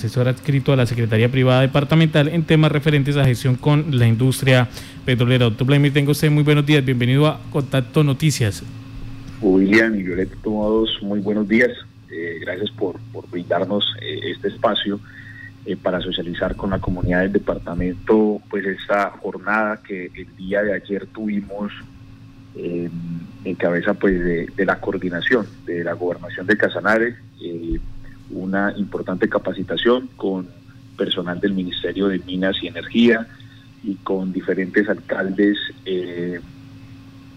asesor adscrito a la Secretaría Privada Departamental en temas referentes a gestión con la industria petrolera. Doctor Vladimir, tengo usted muy buenos días. Bienvenido a Contacto Noticias. William y Violeta, todos muy buenos días. Eh, gracias por, brindarnos eh, este espacio eh, para socializar con la comunidad del departamento, pues esta jornada que el día de ayer tuvimos en cabeza pues de, la coordinación de la gobernación de Casanare una importante capacitación con personal del Ministerio de Minas y Energía y con diferentes alcaldes, eh,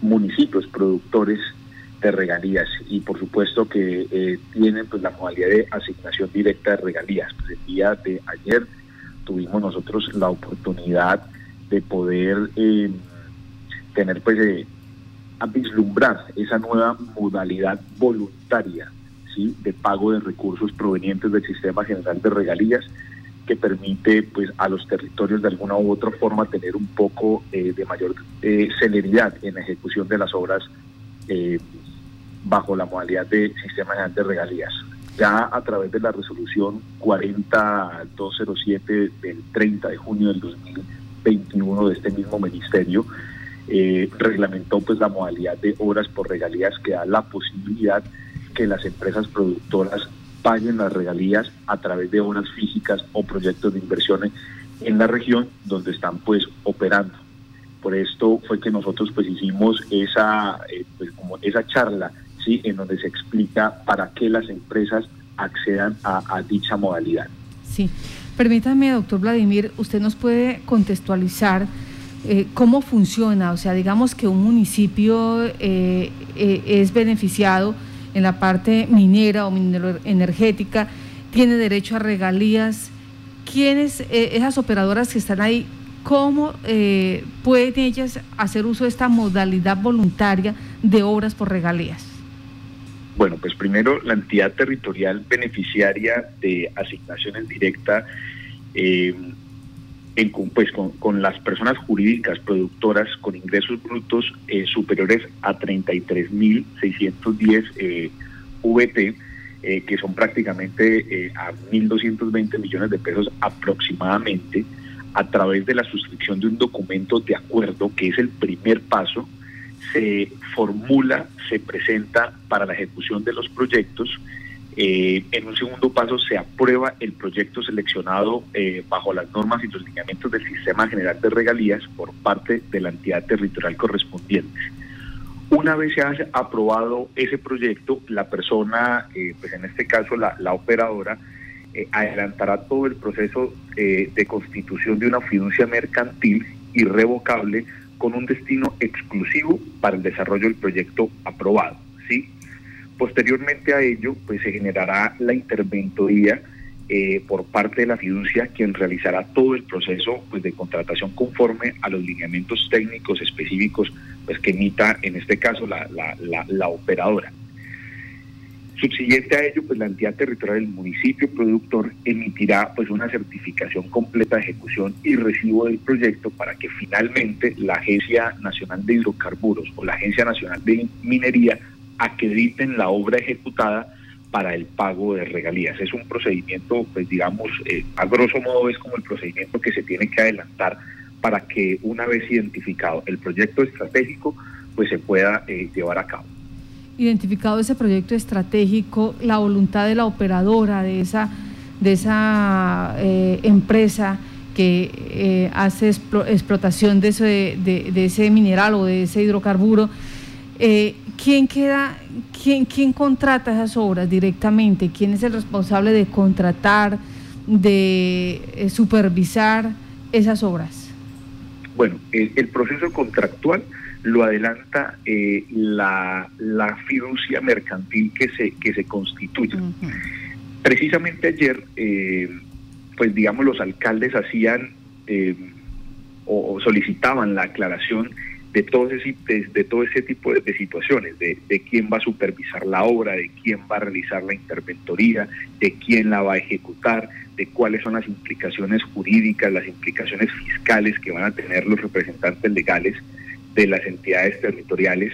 municipios, productores de regalías y por supuesto que eh, tienen pues la modalidad de asignación directa de regalías. Pues, el día de ayer tuvimos nosotros la oportunidad de poder eh, tener pues a vislumbrar esa nueva modalidad voluntaria de pago de recursos provenientes del Sistema General de Regalías que permite pues a los territorios de alguna u otra forma tener un poco eh, de mayor eh, celeridad en la ejecución de las obras eh, bajo la modalidad de Sistema General de Regalías. Ya a través de la resolución 40207 del 30 de junio del 2021 de este mismo ministerio, reglamentó pues la modalidad de obras por regalías que da la posibilidad que las empresas productoras paguen las regalías a través de obras físicas o proyectos de inversiones en la región donde están pues operando. Por esto fue que nosotros pues hicimos esa, eh, pues, como esa charla, ¿sí? en donde se explica para qué las empresas accedan a, dicha modalidad. Sí, permítame, doctor Vladimir, usted nos puede contextualizar eh, cómo funciona, o sea, digamos que un municipio eh, es beneficiado en la parte minera o minero energética, tiene derecho a regalías. ¿Quiénes, eh, esas operadoras que están ahí, cómo eh, pueden ellas hacer uso de esta modalidad voluntaria de obras por regalías? Bueno, pues primero la entidad territorial beneficiaria de asignaciones directas eh, en, pues, con, las personas jurídicas productoras con ingresos brutos eh, superiores a 33.610 eh, VT, eh, que son prácticamente eh, a 1.220 millones de pesos aproximadamente, a través de la suscripción de un documento de acuerdo, que es el primer paso, se formula, se presenta para la ejecución de los proyectos eh, en un segundo paso se aprueba el proyecto seleccionado eh, bajo las normas y los lineamientos del Sistema General de Regalías por parte de la entidad territorial correspondiente. Una vez se haya aprobado ese proyecto, la persona, eh, pues en este caso la, operadora, adelantará todo el proceso de constitución de una fiducia mercantil irrevocable con un destino exclusivo para el desarrollo del proyecto aprobado. ¿sí? Posteriormente a ello, pues se generará la interventoría eh, por parte de la fiducia, quien realizará todo el proceso pues, de contratación conforme a los lineamientos técnicos específicos pues, que emita, en este caso, la, operadora. Subsiguiente a ello, pues la entidad territorial del municipio productor emitirá pues una certificación completa de ejecución y recibo del proyecto para que finalmente la Agencia Nacional de Hidrocarburos o la Agencia Nacional de Minería acrediten la obra ejecutada para el pago de regalías. Es un procedimiento, pues digamos, eh, a grosso modo es como el procedimiento que se tiene que adelantar para que una vez identificado el proyecto estratégico, pues se pueda eh, llevar a cabo. Identificado ese proyecto estratégico, la voluntad de la operadora de esa, de esa eh, empresa que hace explotación de ese, de, ese mineral o de ese hidrocarburo, ¿quién queda, quién, quién contrata esas obras directamente? ¿Quién es el responsable de contratar, de eh, supervisar esas obras? Bueno, el, proceso contractual lo adelanta eh, la, la, fiducia mercantil que se, que se constituye. Precisamente ayer, eh, pues digamos, los alcaldes hacían o solicitaban la aclaración de todo ese, de, todo ese tipo de, situaciones, de, quién va a supervisar la obra, de quién va a realizar la interventoría, de quién la va a ejecutar, de cuáles son las implicaciones jurídicas, las implicaciones fiscales que van a tener los representantes legales de las entidades territoriales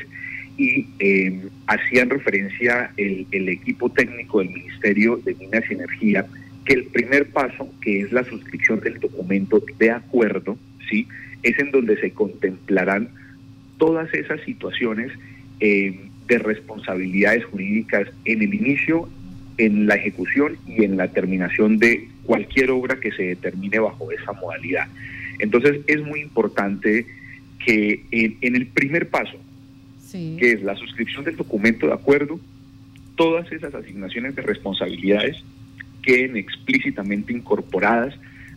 y eh, hacían referencia el, el equipo técnico del Ministerio de Minas y Energía que el primer paso, que es la suscripción del documento de acuerdo, ¿sí? es en donde se contemplarán todas esas situaciones eh, de responsabilidades jurídicas en el inicio, en la ejecución y en la terminación de cualquier obra que se determine bajo esa modalidad. Entonces es muy importante que en, el primer paso, que es la suscripción del documento de acuerdo, todas esas asignaciones de responsabilidades queden explícitamente incorporadas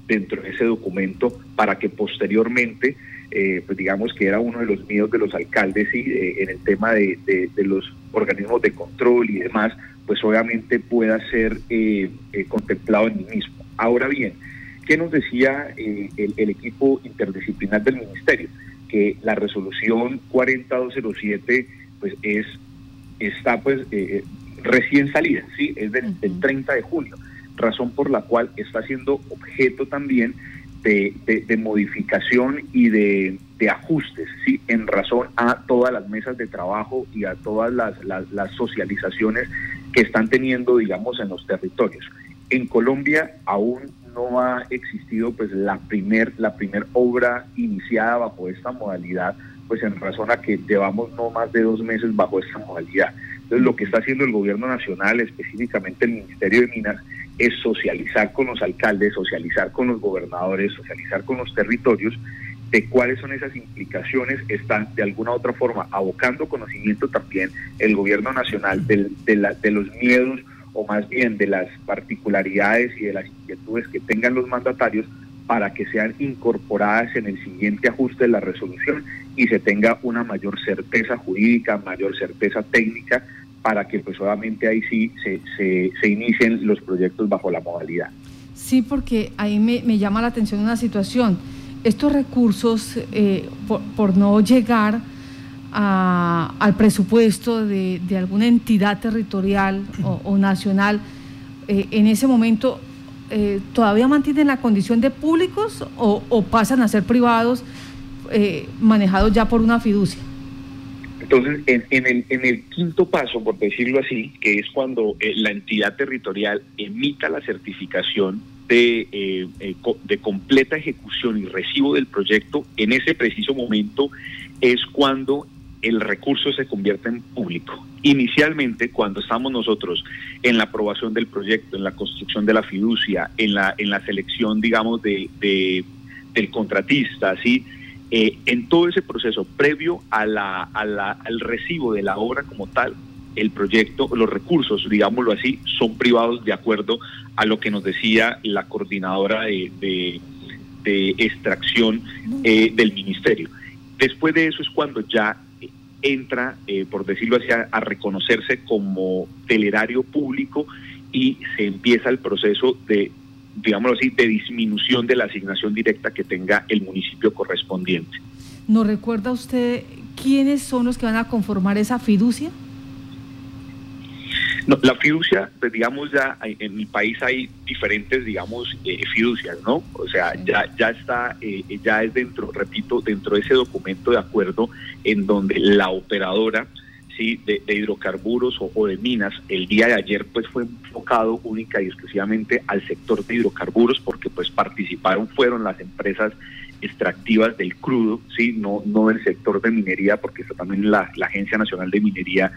dentro de ese documento para que posteriormente, eh, pues digamos que era uno de los miedos de los alcaldes y eh, en el tema de, los organismos de control y demás, pues obviamente pueda ser eh, contemplado en el mismo. Ahora bien, ¿qué nos decía el, el, equipo interdisciplinar del ministerio? Que la resolución 40207 pues es está pues recién salida, sí, es del, del 30 de junio razón por la cual está siendo objeto también de, modificación y de, ajustes, ¿sí? en razón a todas las mesas de trabajo y a todas las, socializaciones que están teniendo, digamos, en los territorios. En Colombia aún no ha existido pues la primer, la primer obra iniciada bajo esta modalidad, pues en razón a que llevamos no más de dos meses bajo esta modalidad. Entonces lo que está haciendo el gobierno nacional, específicamente el Ministerio de Minas, es socializar con los alcaldes, socializar con los gobernadores, socializar con los territorios de cuáles son esas implicaciones, están de alguna u otra forma abocando conocimiento también el gobierno nacional de, de los miedos o más bien de las particularidades y de las inquietudes que tengan los mandatarios para que sean incorporadas en el siguiente ajuste de la resolución y se tenga una mayor certeza jurídica, mayor certeza técnica para que pues obviamente ahí sí se, se, inicien los proyectos bajo la modalidad. Sí, porque ahí me, llama la atención una situación. Estos recursos, eh, por, no llegar al presupuesto de, alguna entidad territorial o, nacional, eh, en ese momento, eh, ¿todavía mantienen la condición de públicos o, o pasan a ser privados manejados ya por una fiducia? Entonces, en, el, en el quinto paso, por decirlo así, que es cuando eh, la entidad territorial emita la certificación de, eh, eh, de completa ejecución y recibo del proyecto, en ese preciso momento es cuando el recurso se convierte en público. Inicialmente, cuando estamos nosotros en la aprobación del proyecto, en la construcción de la fiducia, en la, en la selección, digamos, de, de del contratista, ¿sí? Eh, en todo ese proceso previo a la, al recibo de la obra como tal, el proyecto, los recursos, digámoslo así, son privados de acuerdo a lo que nos decía la coordinadora de, extracción eh, del ministerio. Después de eso es cuando ya entra, eh, por decirlo así, a, reconocerse como telerario público y se empieza el proceso de digámoslo así, de disminución de la asignación directa que tenga el municipio correspondiente. ¿Nos recuerda usted quiénes son los que van a conformar esa fiducia? No, la fiducia, pues digamos ya en mi país hay diferentes, digamos, eh, fiducias, ¿no? O sea, ya ya está, eh, ya es dentro, repito, dentro de ese documento de acuerdo en donde la operadora de, hidrocarburos o, de minas, el día de ayer pues fue enfocado única y exclusivamente al sector de hidrocarburos porque pues participaron, fueron las empresas extractivas del crudo, sí, no, no del sector de minería, porque está también la, Agencia Nacional de Minería,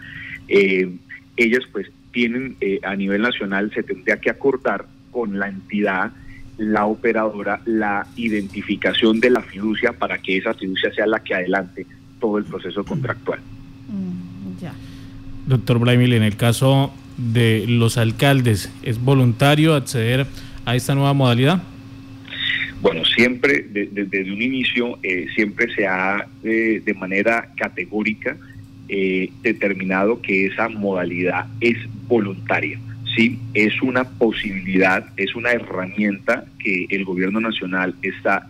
eh, ellas pues tienen eh, a nivel nacional, se tendría que acordar con la entidad, la operadora, la identificación de la fiducia para que esa fiducia sea la que adelante todo el proceso contractual. Doctor Vladimir, en el caso de los alcaldes, ¿es voluntario acceder a esta nueva modalidad? Bueno, siempre, desde un inicio, eh, siempre se ha eh, de manera categórica eh, determinado que esa modalidad es voluntaria. Sí, es una posibilidad, es una herramienta que el gobierno nacional está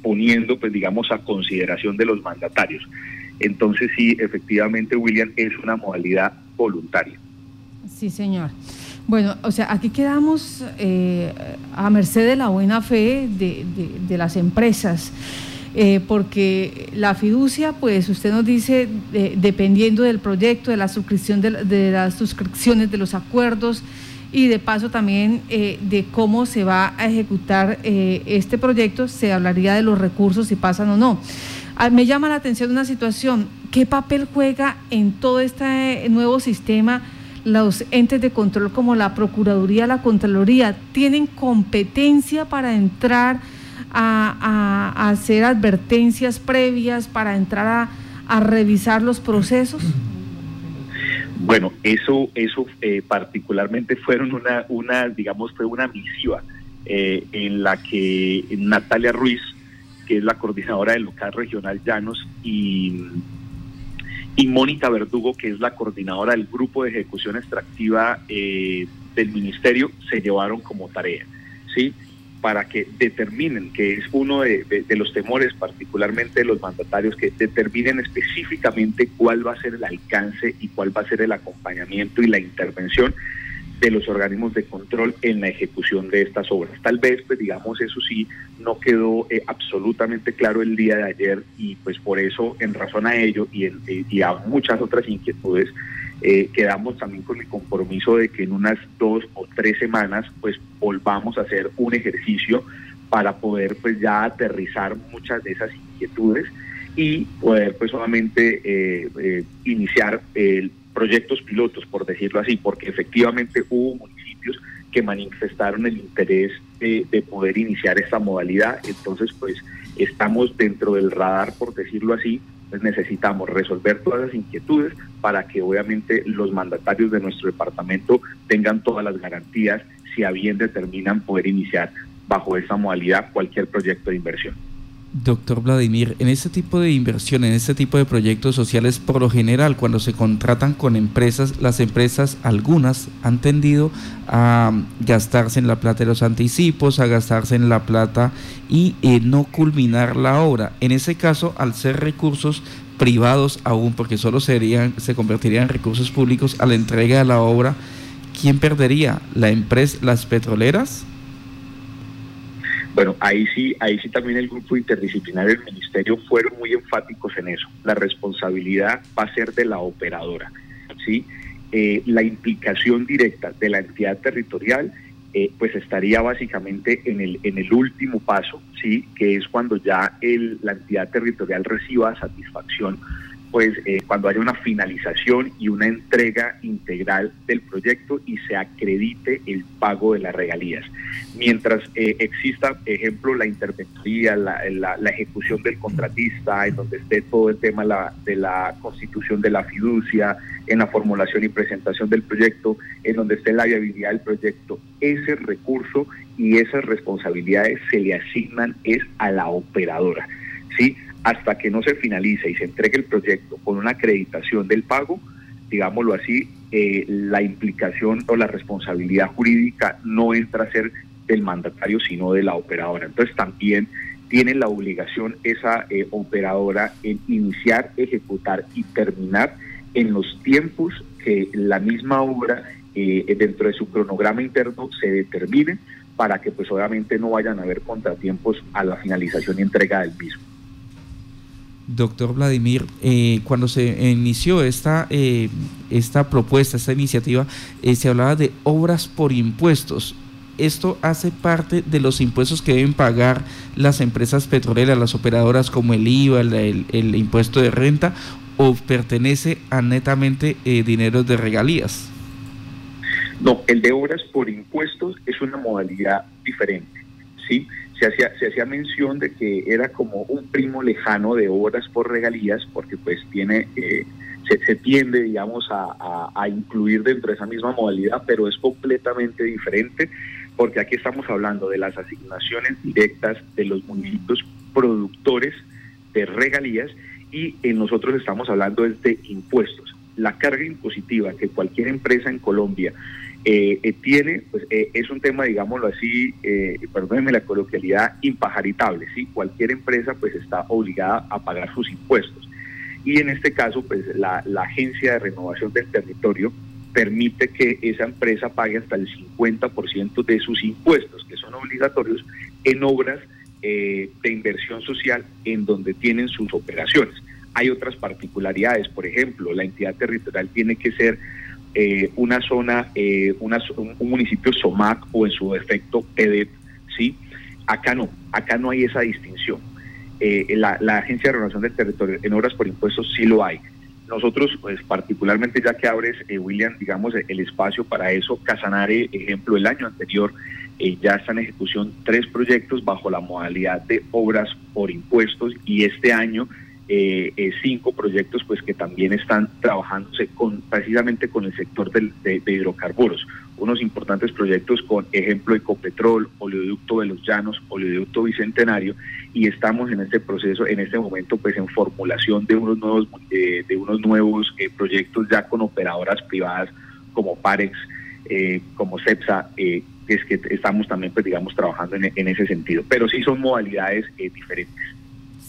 poniendo, pues digamos, a consideración de los mandatarios. Entonces sí, efectivamente, William, es una modalidad voluntaria. Sí, señor. Bueno, o sea, aquí quedamos eh, a merced de la buena fe de, las empresas, eh, porque la fiducia, pues usted nos dice, dependiendo del proyecto, de la suscripción de, las suscripciones, de los acuerdos, y de paso también eh, de cómo se va a ejecutar este proyecto, se hablaría de los recursos si pasan o no. Ah, me llama la atención una situación, ¿qué papel juega en todo este nuevo sistema? los entes de control como la Procuraduría, la Contraloría, tienen competencia para entrar a, hacer advertencias previas, para entrar a, revisar los procesos? Bueno, eso, eso eh, particularmente fueron una, una, digamos, fue una misiva eh, en la que Natalia Ruiz, que es la coordinadora del local regional Llanos, y y Mónica Verdugo, que es la coordinadora del grupo de ejecución extractiva eh, del ministerio, se llevaron como tarea, ¿sí? Para que determinen, que es uno de, de, los temores, particularmente de los mandatarios, que determinen específicamente cuál va a ser el alcance y cuál va a ser el acompañamiento y la intervención de los organismos de control en la ejecución de estas obras. Tal vez, pues digamos, eso sí, no quedó eh, absolutamente claro el día de ayer y pues por eso, en razón a ello y, en, eh, y a muchas otras inquietudes, eh, quedamos también con el compromiso de que en unas dos o tres semanas pues volvamos a hacer un ejercicio para poder pues ya aterrizar muchas de esas inquietudes y poder pues solamente iniciar el proyectos pilotos, por decirlo así, porque efectivamente hubo municipios que manifestaron el interés de, poder iniciar esta modalidad, entonces pues estamos dentro del radar, por decirlo así, pues necesitamos resolver todas las inquietudes para que obviamente los mandatarios de nuestro departamento tengan todas las garantías si a bien determinan poder iniciar bajo esta modalidad cualquier proyecto de inversión. Doctor Vladimir, en este tipo de inversión, en este tipo de proyectos sociales, por lo general, cuando se contratan con empresas, las empresas, algunas, han tendido a gastarse en la plata de los anticipos, a gastarse en la plata y eh, no culminar la obra. En ese caso, al ser recursos privados aún, porque solo serían, se convertirían en recursos públicos a la entrega de la obra, ¿quién perdería? ¿La empresa, las petroleras? Bueno, ahí sí, ahí sí también el grupo interdisciplinario del ministerio fueron muy enfáticos en eso. La responsabilidad va a ser de la operadora, ¿sí? Eh, la implicación directa de la entidad territorial eh, pues estaría básicamente en el en el último paso, sí, que es cuando ya el, la entidad territorial reciba satisfacción pues eh, cuando haya una finalización y una entrega integral del proyecto y se acredite el pago de las regalías. Mientras eh, exista, ejemplo, la interventoría, la, ejecución del contratista, en donde esté todo el tema de la constitución de la fiducia, en la formulación y presentación del proyecto, en donde esté la viabilidad del proyecto, ese recurso y esas responsabilidades se le asignan es a la operadora. ¿sí? Hasta que no se finalice y se entregue el proyecto con una acreditación del pago, digámoslo así, eh, la implicación o la responsabilidad jurídica no entra a ser del mandatario, sino de la operadora. Entonces también tiene la obligación esa eh, operadora en iniciar, ejecutar y terminar en los tiempos que la misma obra eh, dentro de su cronograma interno se determine para que pues obviamente no vayan a haber contratiempos a la finalización y entrega del mismo. Doctor Vladimir, eh, cuando se inició esta, eh, esta propuesta, esta iniciativa, eh, se hablaba de obras por impuestos. ¿Esto hace parte de los impuestos que deben pagar las empresas petroleras, las operadoras como el IVA, el, impuesto de renta, o pertenece a netamente dinero de regalías? No, el de obras por impuestos es una modalidad diferente, ¿sí? Se hacía, se hacía mención de que era como un primo lejano de obras por regalías, porque pues tiene, eh, se, tiende, digamos, a, a, incluir dentro de esa misma modalidad, pero es completamente diferente, porque aquí estamos hablando de las asignaciones directas de los municipios productores de regalías y en nosotros estamos hablando de impuestos. La carga impositiva que cualquier empresa en Colombia eh, eh, tiene, pues eh, es un tema, digámoslo así, perdónenme la coloquialidad, impajaritable, ¿sí? Cualquier empresa pues está obligada a pagar sus impuestos. Y en este caso, pues la, Agencia de Renovación del Territorio permite que esa empresa pague hasta el 50% de sus impuestos, que son obligatorios, en obras de inversión social en donde tienen sus operaciones. Hay otras particularidades, por ejemplo, la entidad territorial tiene que ser eh, una zona, eh, una, un, municipio SOMAC o en su defecto PEDET, ¿sí? Acá no, acá no hay esa distinción. Eh, la, Agencia de Renovación del Territorio en obras por impuestos sí lo hay. Nosotros, pues particularmente ya que abres, William, digamos, el espacio para eso, Casanare, ejemplo, el año anterior ya está en ejecución tres proyectos bajo la modalidad de obras por impuestos y este año eh, eh, cinco proyectos pues que también están trabajándose con precisamente con el sector del, de, hidrocarburos unos importantes proyectos con ejemplo Ecopetrol, oleoducto de los Llanos, oleoducto Bicentenario y estamos en este proceso en este momento pues en formulación de unos nuevos eh, de unos nuevos proyectos ya con operadoras privadas como Parex, como CEPSA es que estamos también pues digamos trabajando en, en ese sentido, pero sí son modalidades diferentes.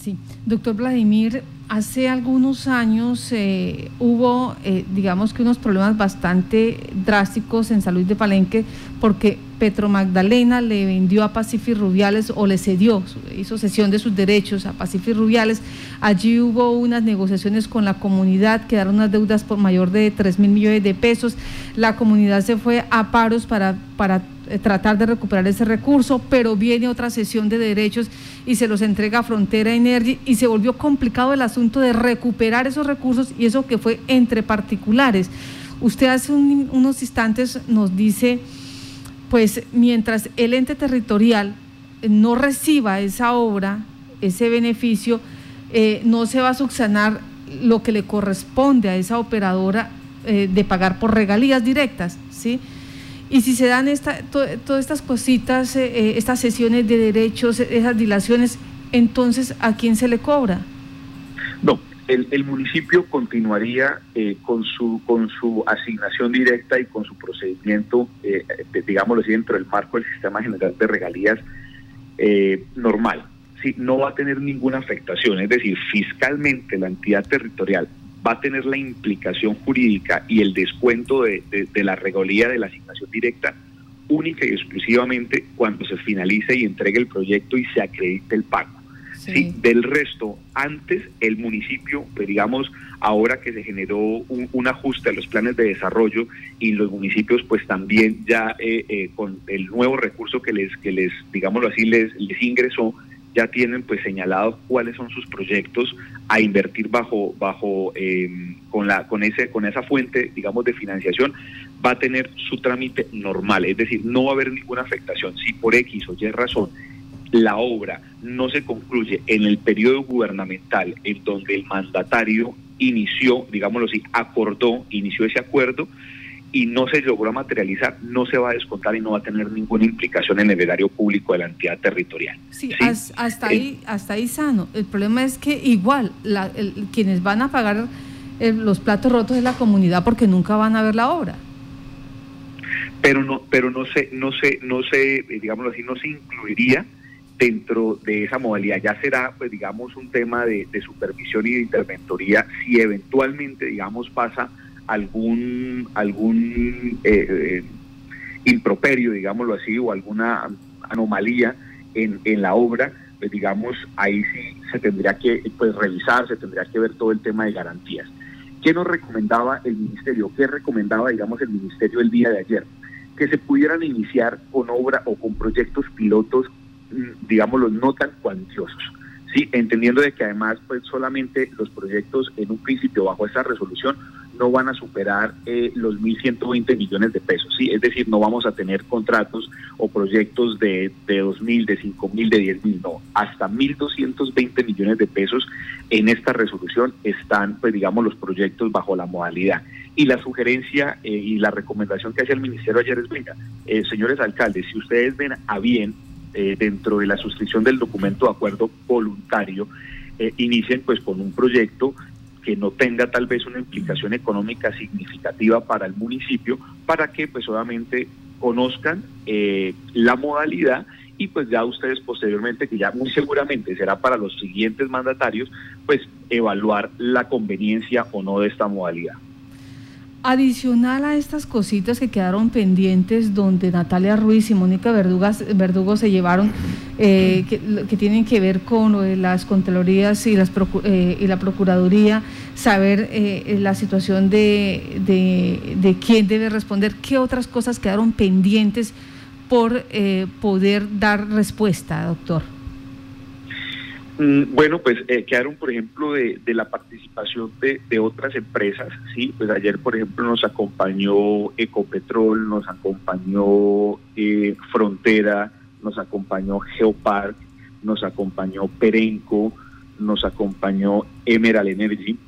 Sí, doctor Vladimir, hace algunos años eh, hubo, eh, digamos que unos problemas bastante drásticos en Salud de Palenque porque Petro Magdalena le vendió a Pacific Rubiales o le cedió, hizo cesión de sus derechos a Pacific Rubiales. Allí hubo unas negociaciones con la comunidad, quedaron unas deudas por mayor de 3 mil millones de pesos. La comunidad se fue a paros para, para tratar de recuperar ese recurso, pero viene otra sesión de derechos y se los entrega a Frontera Energy y se volvió complicado el asunto de recuperar esos recursos y eso que fue entre particulares. Usted hace unos instantes nos dice, pues mientras el ente territorial no reciba esa obra, ese beneficio, eh, no se va a subsanar lo que le corresponde a esa operadora eh, de pagar por regalías directas, ¿sí? Y si se dan esta, todas estas cositas, eh, eh, estas sesiones de derechos, esas dilaciones, entonces ¿a quién se le cobra? No, el, municipio continuaría eh, con su con su asignación directa y con su procedimiento, digámoslo así, dentro del marco del sistema general de regalías normal. Sí, no va a tener ninguna afectación, es decir, fiscalmente la entidad territorial va a tener la implicación jurídica y el descuento de, la regalía de la asignación directa única y exclusivamente cuando se finalice y entregue el proyecto y se acredite el pago. Sí. Del resto, antes el municipio, pues digamos, ahora que se generó un, ajuste a los planes de desarrollo y los municipios pues también ya eh, eh, con el nuevo recurso que les, que les digámoslo así, les, les ingresó, ya tienen pues señalados cuáles son sus proyectos a invertir bajo bajo em, con la con ese con esa fuente digamos de financiación va a tener su trámite normal. Es decir no va a haber ninguna afectación. Si por X o Y razón la obra no se concluye en el periodo gubernamental en donde el mandatario inició digámoslo así acordó inició ese acuerdo y no se logró materializar, no se va a descontar y no va a tener ninguna implicación en el erario público de la entidad territorial. Sí, hasta, ahí, hasta ahí sano. El problema es que igual la, quienes van a pagar eh, los platos rotos es la comunidad porque nunca van a ver la obra. Pero no, pero no se, no se, no se, eh, digámoslo así, no se incluiría dentro de esa modalidad. Ya será, pues digamos, un tema de, de supervisión y de interventoría si eventualmente, digamos, pasa algún, algún eh, eh, improperio, digámoslo así, o alguna anomalía en, en la obra, pues digamos, ahí sí se tendría que pues, revisar, se tendría que ver todo el tema de garantías. ¿Qué nos recomendaba el ministerio? ¿Qué recomendaba, digamos, el ministerio el día de ayer? Que se pudieran iniciar con obra o con proyectos pilotos, mm, digámoslo, no tan cuantiosos. Sí, entendiendo de que además, pues solamente los proyectos en un principio bajo esa resolución no van a superar eh, los 1.120 millones de pesos, ¿sí? Es decir, no vamos a tener contratos o proyectos de, de 2.000, de 5.000, de 10.000, no. Hasta 1.220 millones de pesos en esta resolución están, pues digamos, los proyectos bajo la modalidad. Y la sugerencia eh, y la recomendación que hace el Ministerio ayer es, venga, eh, señores alcaldes, si ustedes ven a bien dentro de la suscripción del documento de acuerdo voluntario, inicien pues con un proyecto que no tenga tal vez una implicación económica significativa para el municipio, para que pues obviamente conozcan eh, la modalidad y pues ya ustedes posteriormente, que ya muy seguramente será para los siguientes mandatarios, pues evaluar la conveniencia o no de esta modalidad. Adicional a estas cositas que quedaron pendientes, donde Natalia Ruiz y Mónica Verdugo se llevaron eh, que, tienen que ver con las Contralorías y, las eh, y la Procuraduría, saber eh, la situación de, de, quién debe responder, qué otras cosas quedaron pendientes por poder dar respuesta, doctor. Mm, bueno, pues quedaron, por ejemplo, de, la participación de, de, otras empresas, sí, pues ayer, por ejemplo, nos acompañó Ecopetrol, nos acompañó Frontera, nos acompañó Geopark, nos acompañó Perenco, nos acompañó Emerald Energy.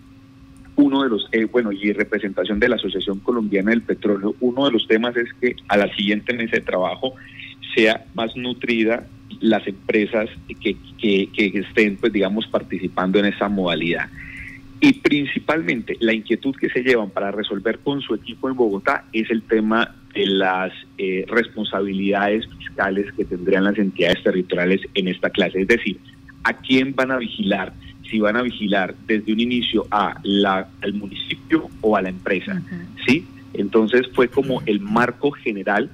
Uno de los, eh, bueno, y representación de la Asociación Colombiana del Petróleo, uno de los temas es que a la siguiente mesa de trabajo sea más nutrida las empresas que, que, que estén, pues digamos, participando en esa modalidad. Y principalmente la inquietud que se llevan para resolver con su equipo en Bogotá es el tema de las eh, responsabilidades fiscales que tendrían las entidades territoriales en esta clase. Es decir, ¿a quién van a vigilar? Si van a vigilar desde un inicio a la, al municipio o a la empresa. ¿Sí? Entonces fue como el marco general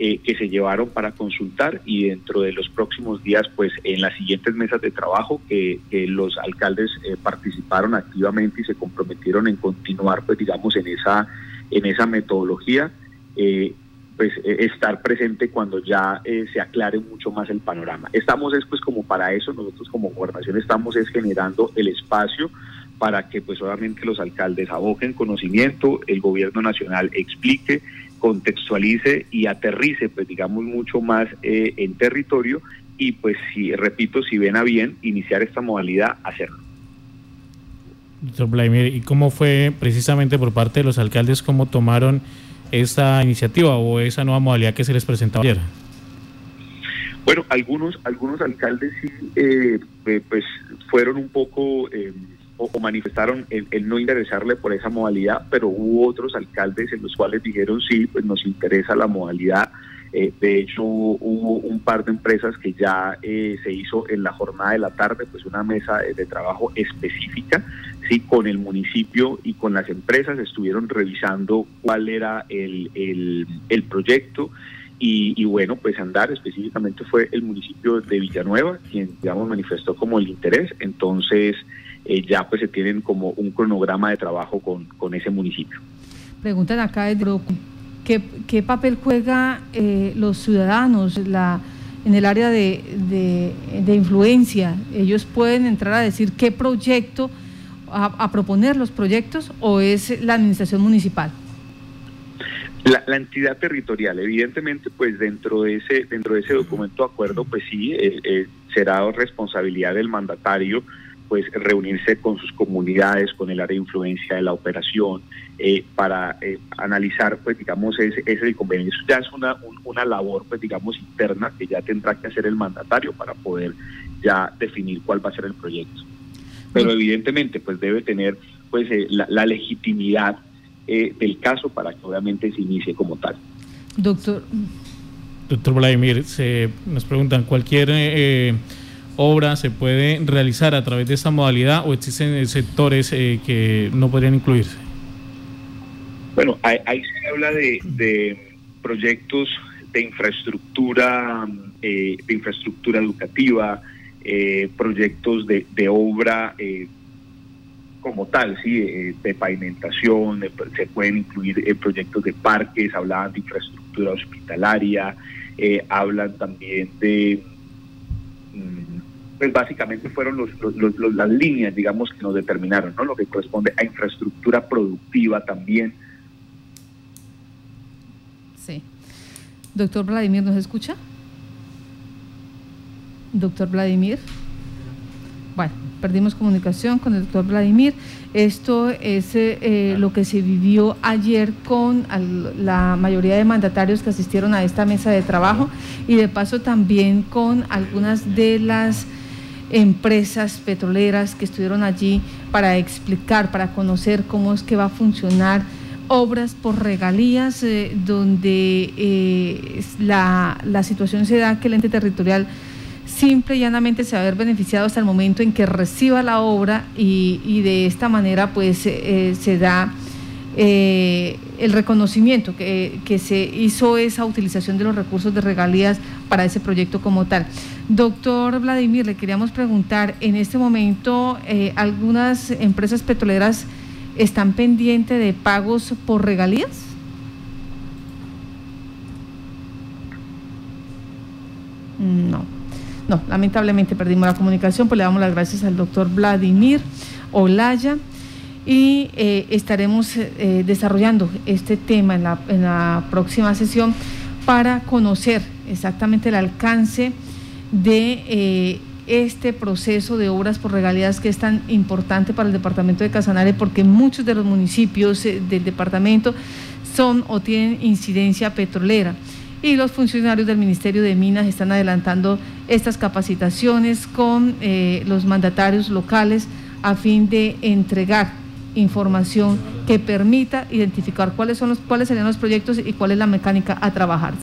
eh, que se llevaron para consultar y dentro de los próximos días, pues en las siguientes mesas de trabajo que, los alcaldes eh, participaron activamente y se comprometieron en continuar, pues digamos, en esa, en esa metodología, eh, pues estar presente cuando ya se aclare mucho más el panorama. Estamos es pues como para eso, nosotros como gobernación estamos es generando el espacio para que pues obviamente los alcaldes aboquen conocimiento, el gobierno nacional explique contextualice y aterrice, pues digamos, mucho más eh, en territorio y pues si, repito, si ven a bien iniciar esta modalidad, hacerlo. Doctor Vladimir, ¿y cómo fue precisamente por parte de los alcaldes cómo tomaron esta iniciativa o esa nueva modalidad que se les presentó ayer? Bueno, algunos, algunos alcaldes sí, eh, eh, pues fueron un poco o, manifestaron el, no interesarle por esa modalidad, pero hubo otros alcaldes en los cuales dijeron sí, pues nos interesa la modalidad. Eh, de hecho, hubo un par de empresas que ya eh, se hizo en la jornada de la tarde, pues una mesa de, trabajo específica, sí, con el municipio y con las empresas estuvieron revisando cuál era el, el, proyecto. Y, y, bueno, pues Andar específicamente fue el municipio de Villanueva quien, digamos, manifestó como el interés. Entonces, eh, ya pues se tienen como un cronograma de trabajo con, con ese municipio. Preguntan acá, ¿qué, qué papel juega eh, los ciudadanos la, en el área de, de, influencia? ¿Ellos pueden entrar a decir qué proyecto, a, proponer los proyectos o es la administración municipal? La, la, entidad territorial, evidentemente, pues dentro de ese dentro de ese documento de acuerdo, pues sí eh, será responsabilidad del mandatario pues reunirse con sus comunidades, con el área de influencia de la operación, eh, para eh, analizar, pues digamos, ese, es el convenio. Eso ya es una, una labor, pues digamos, interna que ya tendrá que hacer el mandatario para poder ya definir cuál va a ser el proyecto. Pero evidentemente, pues debe tener pues eh, la, legitimidad del caso para que obviamente se inicie como tal. Doctor. Doctor Vladimir, se nos preguntan, cualquier obra se puede realizar a través de esta modalidad o existen sectores eh, que no podrían incluirse? Bueno, ahí, se habla de, proyectos de infraestructura, eh, de infraestructura educativa, eh, proyectos de, obra como tal, sí, de pavimentación, se pueden incluir proyectos de parques, hablan de infraestructura hospitalaria, hablan también de mm, pues básicamente fueron los, las líneas, digamos, que nos determinaron, ¿no? Lo que corresponde a infraestructura productiva también. Sí. Doctor Vladimir, ¿nos escucha? Doctor Vladimir. Bueno, perdimos comunicación con el doctor Vladimir. Esto es eh, eh, lo que se vivió ayer con la mayoría de mandatarios que asistieron a esta mesa de trabajo y de paso también con algunas de las empresas petroleras que estuvieron allí para explicar, para conocer cómo es que va a funcionar obras por regalías, eh, donde eh, la, situación se da que el ente territorial simple y llanamente se va a ver beneficiado hasta el momento en que reciba la obra y, de esta manera pues eh, se da el reconocimiento que, que se hizo esa utilización de los recursos de regalías para ese proyecto como tal. Doctor Vladimir, le queríamos preguntar, en este momento eh, algunas empresas petroleras están pendientes de pagos por regalías. No, no, lamentablemente perdimos la comunicación, pues le damos las gracias al doctor Vladimir Olaya y eh, estaremos eh, desarrollando este tema en la, en la próxima sesión para conocer exactamente el alcance de eh, este proceso de obras por regalías que es tan importante para el departamento de Casanare porque muchos de los municipios eh, del departamento son o tienen incidencia petrolera y los funcionarios del Ministerio de Minas están adelantando estas capacitaciones con eh, los mandatarios locales a fin de entregar información que permita identificar cuáles son los cuáles serían los proyectos y cuál es la mecánica a trabajar.